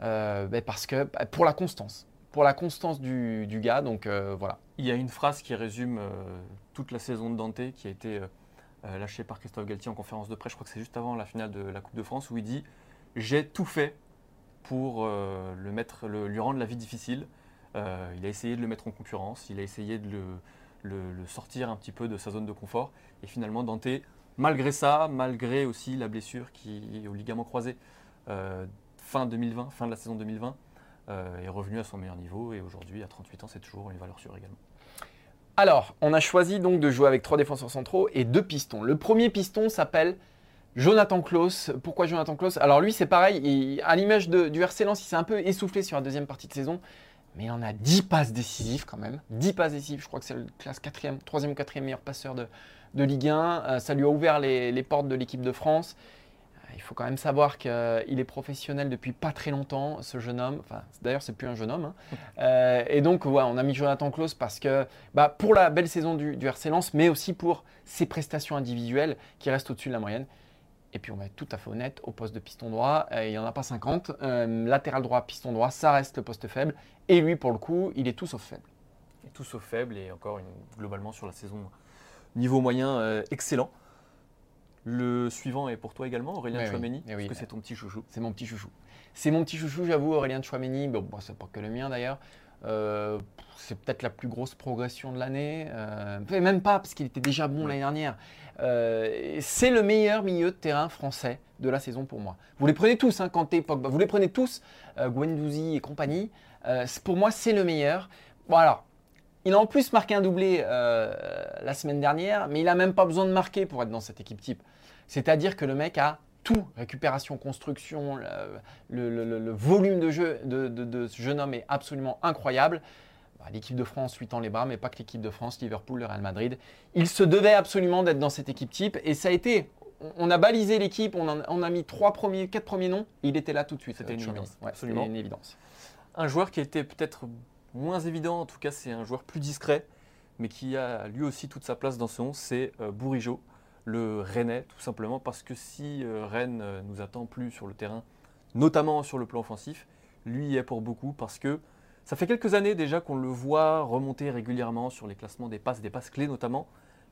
bah, parce que bah, pour la constance, pour la constance du, du gars. Donc voilà. Il y a une phrase qui résume toute la saison de Dante qui a été euh, lâchée par Christophe Galtier en conférence de presse. Je crois que c'est juste avant la finale de la Coupe de France où il dit J'ai tout fait pour euh, le mettre, lui rendre la vie difficile. Euh, il a essayé de le mettre en concurrence, il a essayé de le, sortir un petit peu de sa zone de confort. Et finalement, Dante, malgré ça, malgré aussi la blessure qui au ligament croisé fin 2020, fin de la saison 2020, euh, est revenu à son meilleur niveau. Et aujourd'hui, à 38 ans, c'est toujours une valeur sûre également. Alors, on a choisi donc de jouer avec trois défenseurs centraux et deux pistons. Le premier piston s'appelle Jonathan Klaus. Pourquoi Jonathan Klaus? Alors lui, c'est pareil, il- à l'image du RC il s'est un peu essoufflé sur la deuxième partie de saison, mais il en a 10 passes décisives quand même. 10 passes décisives, je crois que c'est le classe 4e, 3e ou 4e meilleur passeur de, Ligue 1. Euh, ça lui a ouvert les portes de l'équipe de France. Euh, Il faut quand même savoir qu'il est professionnel depuis pas très longtemps, ce jeune homme. Enfin, d'ailleurs, c'est plus un jeune homme. hein. Euh, et donc, ouais, on a mis Jonathan Klaus parce que, bah, pour la belle saison du, du RC Lens, mais aussi pour ses prestations individuelles qui restent au-dessus de la moyenne. Et puis, on va être tout à fait honnête, au poste de piston droit, euh, il n'y en a pas 50. Euh, latéral droit, piston droit, ça reste le poste faible. Et lui, pour le coup, il est tout sauf faible. Et tout sauf faible et encore une, globalement sur la saison niveau moyen euh, excellent. Le suivant est pour toi également, Aurélien Oui, oui. Chouameni, Eh parce oui. que c'est ton petit chouchou. C'est mon petit chouchou. C'est mon petit chouchou, j'avoue, Aurélien Chouameni. Bon, bon, c'est pas que le mien d'ailleurs. Euh, c'est peut-être la plus grosse progression de l'année. Euh, même pas, parce qu'il était déjà bon l'année dernière. Euh, c'est le meilleur milieu de terrain français de la saison pour moi. Vous les prenez tous, hein, Kanté, Pogba. Vous les prenez tous, Guendouzi et compagnie. Pour moi, c'est le meilleur. Bon, alors, il a en plus marqué un doublé euh, la semaine dernière, mais il n'a même pas besoin de marquer pour être dans cette équipe type. C'est-à-dire que le mec a tout, récupération, construction, le, le- le- le- le volume de jeu de, de- de ce jeune homme est absolument incroyable. Bah, L'équipe de France lui tend les bras, mais pas que l'équipe de France, Liverpool, le Real Madrid. Il se devait absolument d'être dans cette équipe type, et ça a été. on- a balisé l'équipe, on, en- on a mis trois premiers, quatre premiers noms, il était là tout de suite. C'était euh, une Tchouaméni. évidence, Ouais, absolument. c'était une évidence. Un joueur qui était peut-être moins évident, en tout cas c'est un joueur plus discret, mais qui a lui aussi toute sa place dans ce 11, c'est euh, Bourigeaud, le Rennais, tout simplement parce que si euh, Rennes euh, nous attend plus sur le terrain, notamment sur le plan offensif, lui est pour beaucoup parce que ça fait quelques années déjà qu'on le voit remonter régulièrement sur les classements des passes, des passes clés notamment.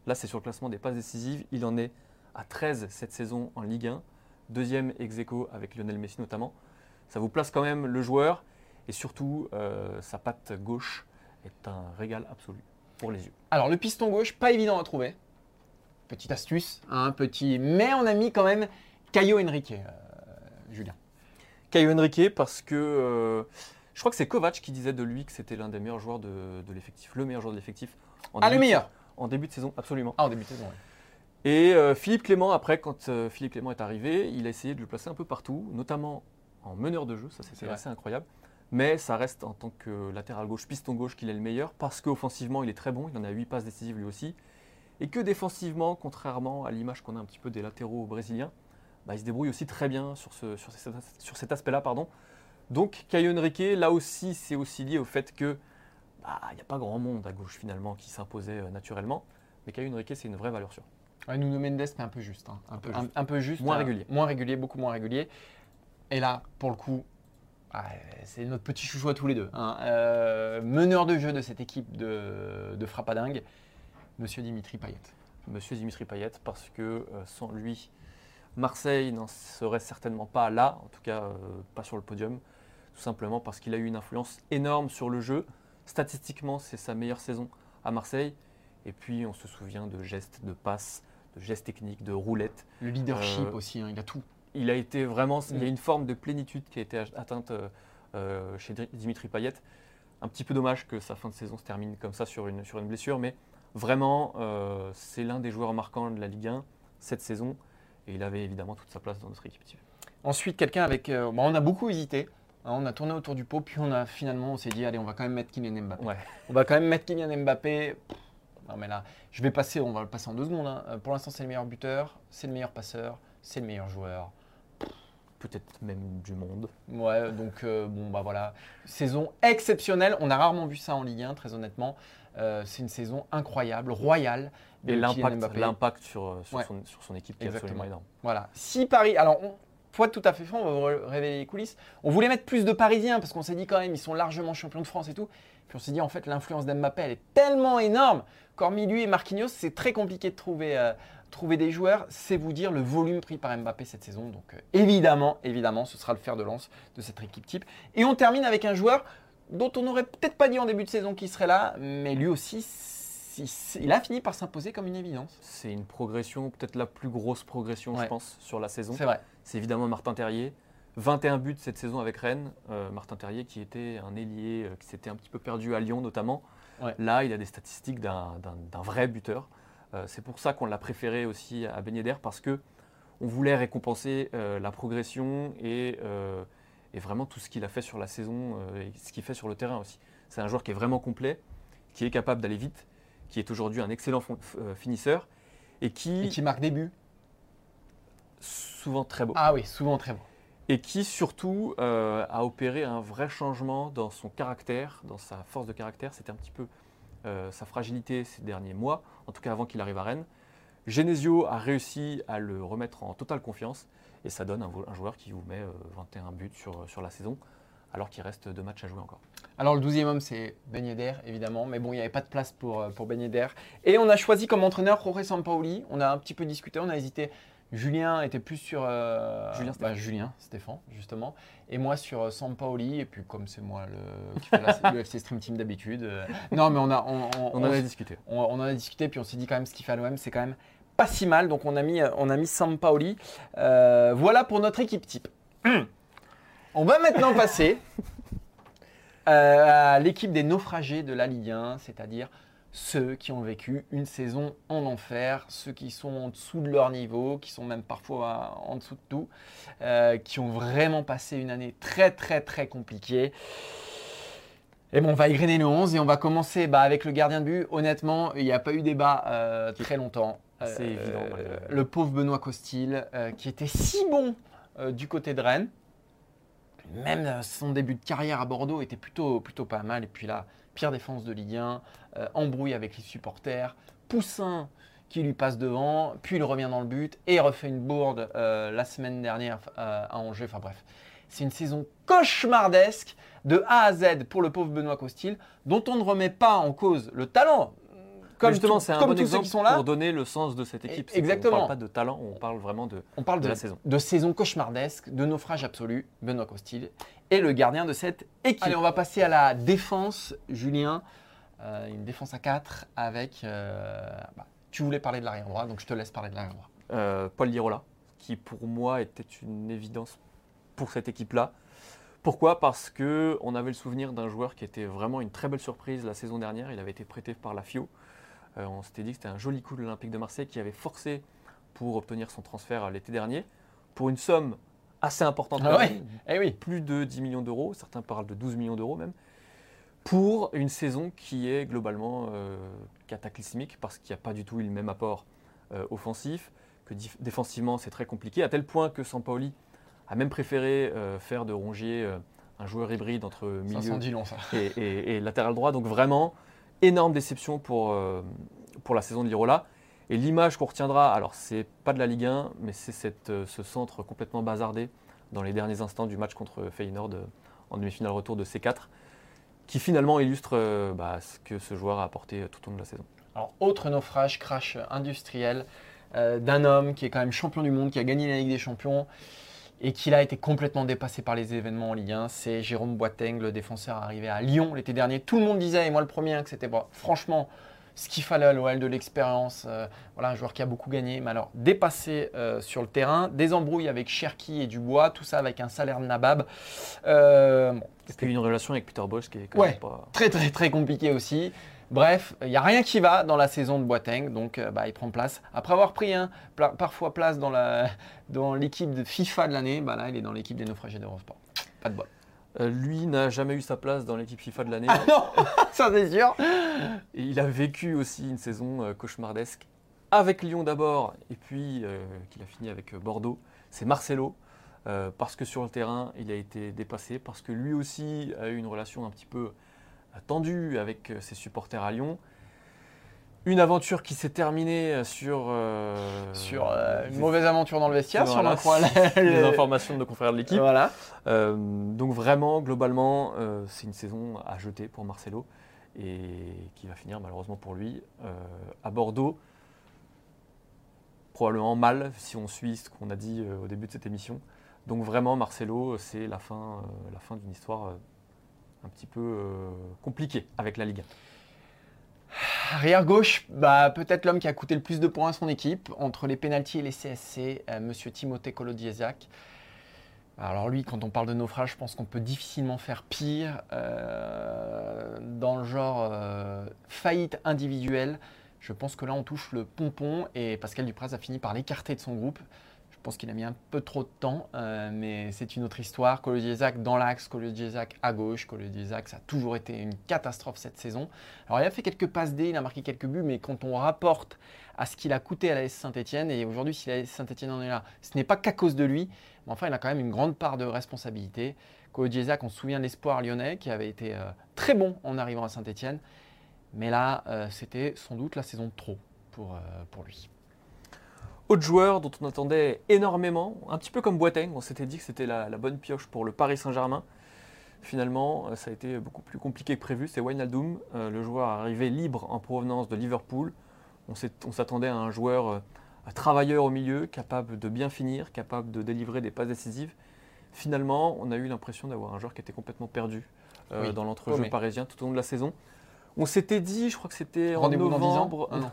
Là, c'est sur le classement des passes décisives. Il en est à 13 cette saison en Ligue 1, deuxième ex avec Lionel Messi notamment. Ça vous place quand même le joueur et surtout euh, sa patte gauche est un régal absolu. pour les yeux. Alors le piston gauche, pas évident à trouver. Petite astuce, un petit. Mais on a mis quand même Caio Henrique, euh, Julien. Caio Henrique, parce que euh, je crois que c'est Kovac qui disait de lui que c'était l'un des meilleurs joueurs de, de l'effectif, le meilleur joueur de l'effectif. Ah, le meilleur En début de saison, absolument. Ah, en début de saison, ouais. Et euh, Philippe Clément, après, quand euh, Philippe Clément est arrivé, il a essayé de le placer un peu partout, notamment en meneur de jeu, ça C'est c'était assez incroyable. Mais ça reste en tant que latéral gauche, piston gauche, qu'il est le meilleur, parce qu'offensivement, il est très bon, il en a 8 passes décisives lui aussi. Et que défensivement, contrairement à l'image qu'on a un petit peu des latéraux brésiliens, bah, il se débrouille aussi très bien sur, ce, sur, cet- sur cet aspect-là. pardon. Donc Caio Henrique, là aussi, c'est aussi lié au fait que bah, il n'y a pas grand monde à gauche finalement qui s'imposait euh, naturellement. Mais Caio Henrique, c'est une vraie valeur sûre. Ouais, Nuno Mendes, mais un peu juste. hein. Un, Un peu, un, juste. un peu juste. Moins euh, régulier. Moins régulier, beaucoup moins régulier. Et là, pour le coup, ah, c'est notre petit chouchou à tous les deux. hein. Euh, meneur de jeu de cette équipe de, de Frappadingue, Monsieur Dimitri Payet. Monsieur Dimitri Payet, parce que euh, sans lui, Marseille n'en serait certainement pas là, en tout cas euh, pas sur le podium, tout simplement parce qu'il a eu une influence énorme sur le jeu. Statistiquement, c'est sa meilleure saison à Marseille. Et puis, on se souvient de gestes, de passes, de gestes techniques, de roulettes. Le leadership aussi, hein, il a tout. Il a été vraiment, il y a Mm. une forme de plénitude qui a été atteinte euh, euh, chez Dimitri Payet. Un petit peu dommage que sa fin de saison se termine comme ça sur une, sur une blessure, mais vraiment, euh, c'est l'un des joueurs marquants de la Ligue 1 cette saison. Et il avait évidemment toute sa place dans notre équipe type. Ensuite, quelqu'un avec. euh, bon, on a beaucoup hésité. hein, on a tourné autour du pot, puis on a finalement, on s'est dit, allez, on va quand même mettre Kylian Mbappé. Ouais. On va quand même mettre Kylian Mbappé. Pff, Non, mais là, je vais passer, on va le passer en deux secondes. hein. Pour l'instant, c'est le meilleur buteur, c'est le meilleur passeur, c'est le meilleur joueur. Peut-être même du monde. Ouais, donc euh, bon, bah voilà. Saison exceptionnelle. On a rarement vu ça en Ligue 1, très honnêtement. Euh, c'est une saison incroyable, royale. Et l'impact, sur, euh, sur, Ouais. son, sur son équipe qui est absolument énorme. Voilà. Si Paris. Alors, on, être tout à fait franc, on va vous ré- révéler les coulisses. On voulait mettre plus de Parisiens parce qu'on s'est dit quand même, ils sont largement champions de France et tout. Puis on s'est dit, en fait, l'influence d'Mbappé, elle est tellement énorme qu'hormis lui et Marquinhos, c'est très compliqué de trouver, euh, trouver des joueurs. C'est vous dire le volume pris par Mbappé cette saison. Donc, euh, évidemment, évidemment, ce sera le fer de lance de cette équipe type. Et on termine avec un joueur dont on n'aurait peut-être pas dit en début de saison qu'il serait là, mais lui aussi, si- il a fini par s'imposer comme une évidence. C'est une progression, peut-être la plus grosse progression, je pense, sur la saison. C'est vrai. c'est évidemment Martin Terrier. 21 buts cette saison avec Rennes. Euh, Martin Terrier qui était un ailier euh, qui s'était un petit peu perdu à Lyon notamment. Ouais. Là, il a des statistiques d'un vrai buteur. Euh, c'est pour ça qu'on l'a préféré aussi à Ben Yedder parce que on voulait récompenser euh, la progression et, euh, et vraiment tout ce qu'il a fait sur la saison et ce qu'il fait sur le terrain aussi. C'est un joueur qui est vraiment complet, qui est capable d'aller vite, qui est aujourd'hui un excellent finisseur et qui, Et qui marque des buts. souvent très beau Ah oui, souvent très bon. et qui surtout euh, a opéré un vrai changement dans son caractère, dans sa force de caractère. C'était un petit peu euh, sa fragilité ces derniers mois, en tout cas avant qu'il arrive à Rennes. Genesio a réussi à le remettre en totale confiance et ça donne un, joueur qui vous met euh, 21 buts sur, sur la saison alors qu'il reste deux matchs à jouer encore. Alors le 12e homme, c'est Ben Yedder, évidemment, mais bon, il n'y avait pas de place pour, euh, pour Ben. Et on a choisi comme entraîneur Jorge Sampaoli. On a un petit peu discuté, on a hésité. Julien était plus sur euh, Julien bah, Stéphane. Julien Stéphane, justement, et moi sur euh, Sampaoli. Et puis comme c'est moi le, qui la- le FC Stream Team d'habitude, euh, non mais on a on, on- On en a discuté. on, on en a discuté, puis on s'est dit quand même ce qu'il fait à l'OM, c'est quand même pas si mal. Donc on a mis, on a mis Sampaoli. Euh, voilà pour notre équipe type. On va maintenant passer euh, à l'équipe des naufragés de la Ligue 1, c'est-à-dire ceux qui ont vécu une saison en enfer, ceux qui sont en dessous de leur niveau, qui sont même parfois en dessous de tout, euh, qui ont vraiment passé une année très très très compliquée. Et bon, on va égrener le 11 et on va commencer bah, avec le gardien de but. Honnêtement, il n'y a pas eu débat euh, très longtemps. C'est évident, Le pauvre Benoît Costil, euh, qui était si bon euh, du côté de Rennes. Même euh, son début de carrière à Bordeaux était plutôt, plutôt pas mal. Et puis là, pire défense de Ligue 1, euh, embrouille avec les supporters, Poussin qui lui passe devant, puis il revient dans le but et refait une bourde euh, la semaine dernière euh, à Angers. Enfin bref, c'est une saison cauchemardesque de A à Z pour le pauvre Benoît Costil, dont on ne remet pas en cause le talent. Comme Justement, c'est un comme bon tous ceux exemple qui sont là. pour donner le sens de cette équipe. C'est qu'on Exactement. parle pas de talent, on parle vraiment de, On parle de de, la saison. de saison cauchemardesque, de naufrage absolu, Benoît Costil est le gardien de cette équipe. Allez, on va passer à la défense, Julien. euh, une défense à 4 avec. euh, bah, tu voulais parler de l'arrière droit, donc je te laisse parler de l'arrière droit. Euh, Paul Lirola, qui pour moi était une évidence pour cette équipe-là. Pourquoi? Parce que on avait le souvenir d'un joueur qui était vraiment une très belle surprise la saison dernière. Il avait été prêté par la FIO. Euh, on s'était dit que c'était un joli coup de l'Olympique de Marseille qui avait forcé pour obtenir son transfert euh, l'été dernier pour une somme assez importante, Ah ouais Eh oui, plus de 10 millions d'euros. Certains parlent de 12 millions d'euros même. Pour une saison qui est globalement euh, cataclysmique parce qu'il n'y a pas du tout eu le même apport euh, offensif, que défensivement c'est très compliqué, à tel point que Sampaoli a même préféré euh, faire de Rongier un joueur hybride entre milieu long et- et latéral droit. Donc vraiment, énorme déception pour, euh, pour la saison de l'Irola. Et l'image qu'on retiendra, alors c'est pas de la Ligue 1, mais c'est euh, ce centre complètement bazardé dans les derniers instants du match contre Feyenoord euh, en demi-finale retour de C4, qui finalement illustre bah, ce que ce joueur a apporté tout au long de la saison. Alors, autre naufrage, crash industriel d'un homme qui est quand même champion du monde, qui a gagné la Ligue des Champions et qui là a été complètement dépassé par les événements en Ligue 1. C'est Jérôme Boateng, le défenseur arrivé à Lyon l'été dernier. Tout le monde disait, et moi le premier, hein, que c'était bon, franchement ce qu'il fallait à l'OL, de l'expérience. euh, voilà, un joueur qui a beaucoup gagné. Mais alors, dépassé euh, sur le terrain, des embrouilles avec Cherki et Dubois, tout ça avec un salaire de nabab. Euh, bon, Et puis une relation avec Peter Bosch qui est quand Ouais. même pas. très très très compliqué aussi. Bref, il n'y a rien qui va dans la saison de Boateng, donc euh, bah, il prend place. Après avoir pris hein, pla- parfois place dans l'équipe de FIFA de l'année, bah là il est dans l'équipe des naufragés d'Eurosport. Pas de bol. Euh, lui n'a jamais eu sa place dans l'équipe FIFA de l'année. Ah non, ça c'est sûr. Et il a vécu aussi une saison euh, cauchemardesque avec Lyon d'abord, et puis qu'il a fini avec Bordeaux. C'est Marcelo, parce que sur le terrain, il a été dépassé, parce que lui aussi a eu une relation un petit peu tendue avec euh, ses supporters à Lyon. Une aventure qui s'est terminée euh, sur... euh, Sur euh, une mauvaise aventure dans le vestiaire, on Voilà, les informations de nos confrères de l'équipe. Voilà. Euh, donc vraiment, globalement, c'est une saison à jeter pour Marcelo et qui va finir malheureusement pour lui à Bordeaux. Probablement mal si on suit ce qu'on a dit au début de cette émission. Donc vraiment, Marcelo, c'est la fin, la fin d'une histoire un petit peu euh, compliquée avec la Ligue. 1. Arrière gauche, bah, peut-être l'homme qui a coûté le plus de points à son équipe, entre les pénalties et les CSC, euh, Monsieur Timothée Kolodiesak. Alors lui, quand on parle de naufrage, je pense qu'on peut difficilement faire pire. euh, dans le genre euh, faillite individuelle, je pense que là on touche le pompon et Pascal Dupraz a fini par l'écarter de son groupe. Je pense qu'il a mis un peu trop de temps, euh, mais c'est une autre histoire. Kolodiesak dans l'axe, Kolodiesak à gauche. Kolodiesak, ça a toujours été une catastrophe cette saison. Alors il a fait quelques passes D, il a marqué quelques buts, mais quand on rapporte à ce qu'il a coûté à la S Saint-Etienne, et aujourd'hui si la S Saint-Etienne en est là, ce n'est pas qu'à cause de lui, mais enfin il a quand même une grande part de responsabilité. Kolodiesak, on se souvient de l'espoir lyonnais qui avait été euh, très bon en arrivant à Saint-Etienne, mais là euh, c'était sans doute la saison trop pour lui. Autre joueur dont on attendait énormément, un petit peu comme Boateng, on s'était dit que c'était la, la bonne pioche pour le Paris Saint-Germain. Finalement, euh, ça a été beaucoup plus compliqué que prévu. C'est Wijnaldum, euh, le joueur arrivé libre en provenance de Liverpool. On s'attendait à un joueur euh, un travailleur au milieu, capable de bien finir, capable de délivrer des passes décisives. Finalement, on a eu l'impression d'avoir un joueur qui était complètement perdu euh, Oui, dans l'entrejeu paumé. parisien tout au long de la saison. On s'était dit, je crois que c'était en Rendez-vous dans 10 ans novembre, Ah non.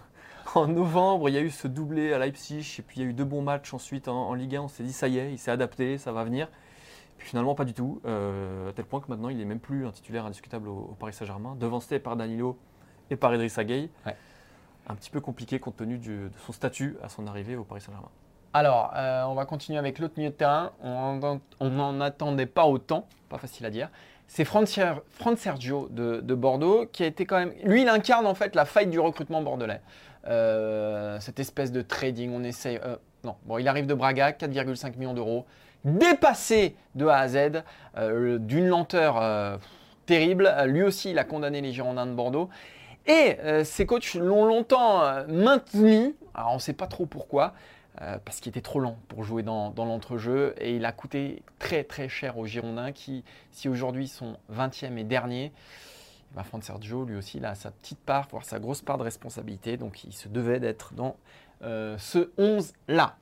en novembre, il y a eu ce doublé à Leipzig, et puis il y a eu deux bons matchs ensuite en, en Ligue 1. On s'est dit, ça y est, il s'est adapté, ça va venir. Puis finalement, pas du tout, euh, à tel point que maintenant, il n'est même plus un titulaire indiscutable au, au Paris Saint-Germain, devancé par Danilo et par Idrissa Gueye. Ouais. Un petit peu compliqué compte tenu du- de son statut à son arrivée au Paris Saint-Germain. Alors, euh, on va continuer avec l'autre milieu de terrain. On n'en attendait pas autant, pas facile à dire. C'est Fran Ser- Fran Sergio de, de Bordeaux qui a été quand même. Lui, il incarne en fait la faille du recrutement bordelais. Euh, cette espèce de trading, on essaye. euh, non, bon, il arrive de Braga, 4,5 millions d'euros, dépassé de A à Z, euh, d'une lenteur terrible. Lui aussi, il a condamné les Girondins de Bordeaux. Et ses coachs l'ont longtemps maintenu. Alors, on ne sait pas trop pourquoi. Parce qu'il était trop lent pour jouer dans, dans l'entrejeu et il a coûté très très cher aux Girondins qui, si aujourd'hui sont 20e et dernier, Fran Sergio lui aussi il a sa petite part, voire sa grosse part de responsabilité, donc il se devait d'être dans euh, ce 11-là.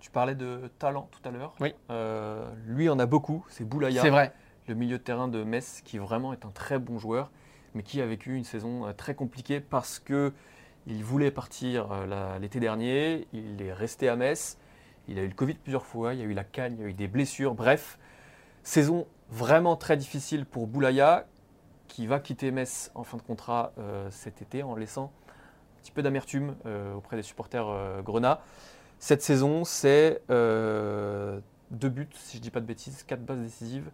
Tu parlais de talent tout à l'heure. Oui. Euh, lui en a beaucoup, c'est Boulaya. C'est vrai. le milieu de terrain de Metz, qui vraiment est un très bon joueur, mais qui a vécu une saison très compliquée parce que il voulait partir l'été dernier, il est resté à Metz, il a eu le Covid plusieurs fois, il y a eu la canne, il y a eu des blessures, bref, saison vraiment très difficile pour Boulaya, qui va quitter Metz en fin de contrat cet été en laissant un petit peu d'amertume auprès des supporters grenats. Cette saison, c'est deux buts, si je ne dis pas de bêtises, quatre bases décisives.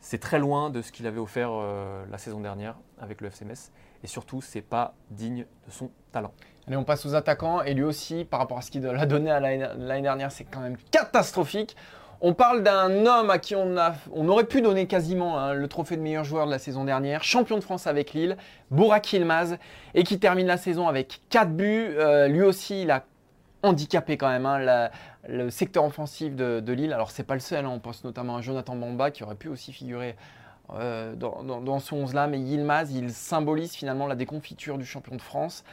C'est très loin de ce qu'il avait offert euh, la saison dernière avec le FCMS. Et surtout, c'est pas digne de son talent. Allez, on passe aux attaquants. Et lui aussi, par rapport à ce qu'il a donné l'année dernière, c'est quand même catastrophique. On parle d'un homme à qui on, aurait pu donner quasiment hein, le trophée de meilleur joueur de la saison dernière, champion de France avec Lille, Bourak Ilmaz, et qui termine la saison avec 4 buts. Euh, lui aussi, il a handicapé quand même hein, le secteur offensif de, Lille. Alors c'est pas le seul, hein. on pense notamment à Jonathan Bamba qui aurait pu aussi figurer euh, dans, ce 11-là, mais Yilmaz, il symbolise finalement la déconfiture du champion de France.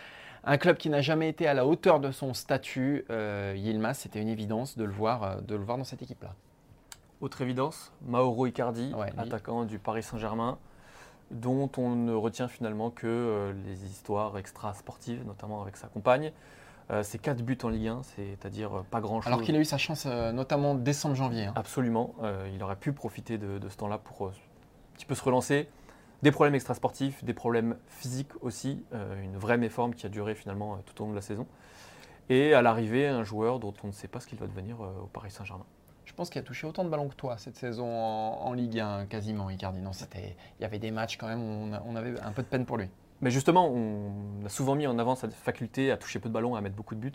Un club qui n'a jamais été à la hauteur de son statut, euh, Yilmaz, c'était une évidence de le voir, euh, de le voir dans cette équipe-là. Autre évidence, Mauro Icardi, attaquant du Paris Saint-Germain, dont on ne retient finalement que les histoires extra-sportives, notamment avec sa compagne. Euh, c'est 4 buts en Ligue 1, c'est-à-dire euh, pas grand-chose. Alors qu'il a eu sa chance euh, notamment décembre-janvier. Hein. Absolument, il aurait pu profiter de, ce temps-là pour un petit peu se relancer. Des problèmes extrasportifs, des problèmes physiques aussi, une vraie méforme qui a duré finalement tout au long de la saison. Et à l'arrivée, un joueur dont on ne sait pas ce qu'il va devenir au Paris Saint-Germain. Je pense qu'il a touché autant de ballons que toi cette saison en, Ligue 1, quasiment, Icardi. Non, il y avait des matchs quand même où on avait un peu de peine pour lui. Mais justement, on a souvent mis en avant sa faculté à toucher peu de ballons, à mettre beaucoup de buts.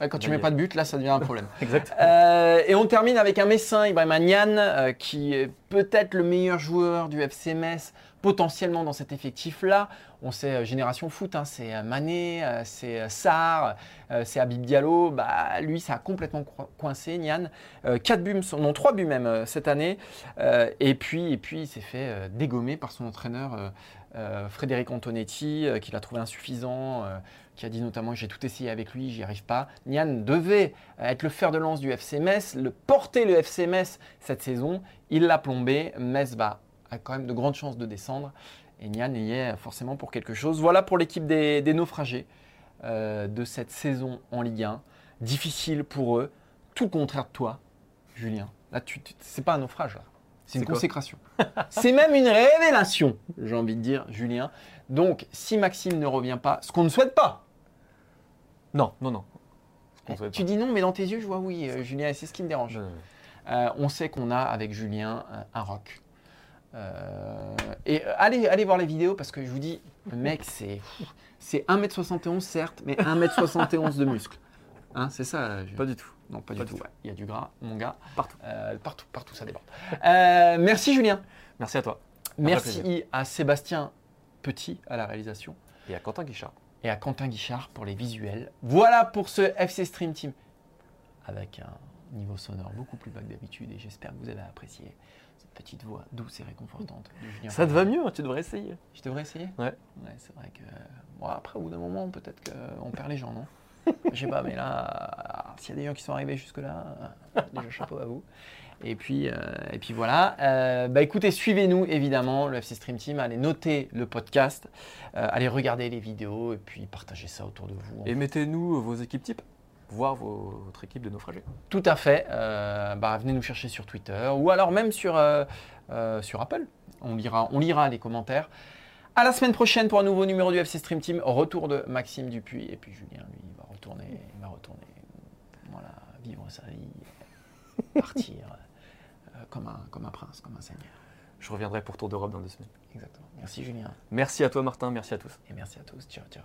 quand tu mets pas de but, là, ça devient un problème. exact. Euh, et on termine avec un Messin, Ibrahim Nian, euh, qui est peut-être le meilleur joueur du FC Metz, potentiellement dans cet effectif-là. On sait euh, Génération Foot, hein, c'est Mané, c'est Sarr, c'est Habib Diallo. Bah, lui, ça a complètement coincé, Nian. 4 buts, non 3 buts même cette année. et puis, et puis il s'est fait dégommer par son entraîneur euh, Frédéric Antonetti, euh, qui l'a trouvé insuffisant, euh, qui a dit notamment j'ai tout essayé avec lui, j'y arrive pas. Nian devait être le fer de lance du FC Metz, le porter le FC Metz cette saison. Il l'a plombé. Metz va a quand même de grandes chances de descendre. Et Nian y est forcément pour quelque chose. Voilà pour l'équipe des, naufragés de cette saison en Ligue 1. Difficile pour eux. Tout le contraire de toi, Julien. Là, tu, c'est pas un naufrage. Là. C'est une consécration. c'est même une révélation, j'ai envie de dire, Julien. Donc, si Maxime ne revient pas, ce qu'on ne souhaite pas. Non, non, non. Tu dis non, mais dans tes yeux, je vois oui, euh, Julien, et c'est ce qui me dérange. Euh, on sait qu'on a avec Julien euh, un rock. Et allez, allez voir les vidéos parce que je vous dis, le mec, c'est, c'est 1m71 certes, mais 1m71 de muscles. Hein, c'est ça Pas du tout. Non, pas, du tout. Il y a du gras, mon gars. Partout. Euh, partout, partout, ça déborde. Euh, merci Julien. Merci à toi. Merci à Sébastien Petit à la réalisation. Et à Quentin Guichard. Et à Quentin Guichard pour les visuels. Voilà pour ce FC Stream Team. Avec un niveau sonore beaucoup plus bas que d'habitude. Et j'espère que vous avez apprécié petite voix douce et réconfortante de. Ça te va mieux, tu devrais essayer. Je devrais essayer Ouais. Ouais, c'est vrai que. Bon, après, au bout d'un moment, peut-être qu'on perd les gens, non? Je sais pas, mais là, s'il y a des gens qui sont arrivés jusque-là, déjà chapeau à vous. Et puis, euh, et puis voilà. Euh, bah écoutez, suivez-nous évidemment, le FC Stream Team. Allez noter le podcast, euh, allez regarder les vidéos et puis partagez ça autour de vous. Et mettez-nous vos équipes types, voir votre équipe de naufragés. Tout à fait. bah, venez nous chercher sur Twitter ou alors même sur, sur Apple. On lira, on lira les commentaires. À la semaine prochaine pour un nouveau numéro du FC Stream Team. Retour de Maxime Dupuis et puis Julien, lui, va retourner, il va retourner, voilà, vivre sa vie, partir euh, comme, un, comme un prince, comme un seigneur. Je reviendrai pour Tour d'Europe dans deux semaines. Exactement. Merci Julien. Merci à toi Martin, merci à tous. Et merci à tous. Ciao, ciao.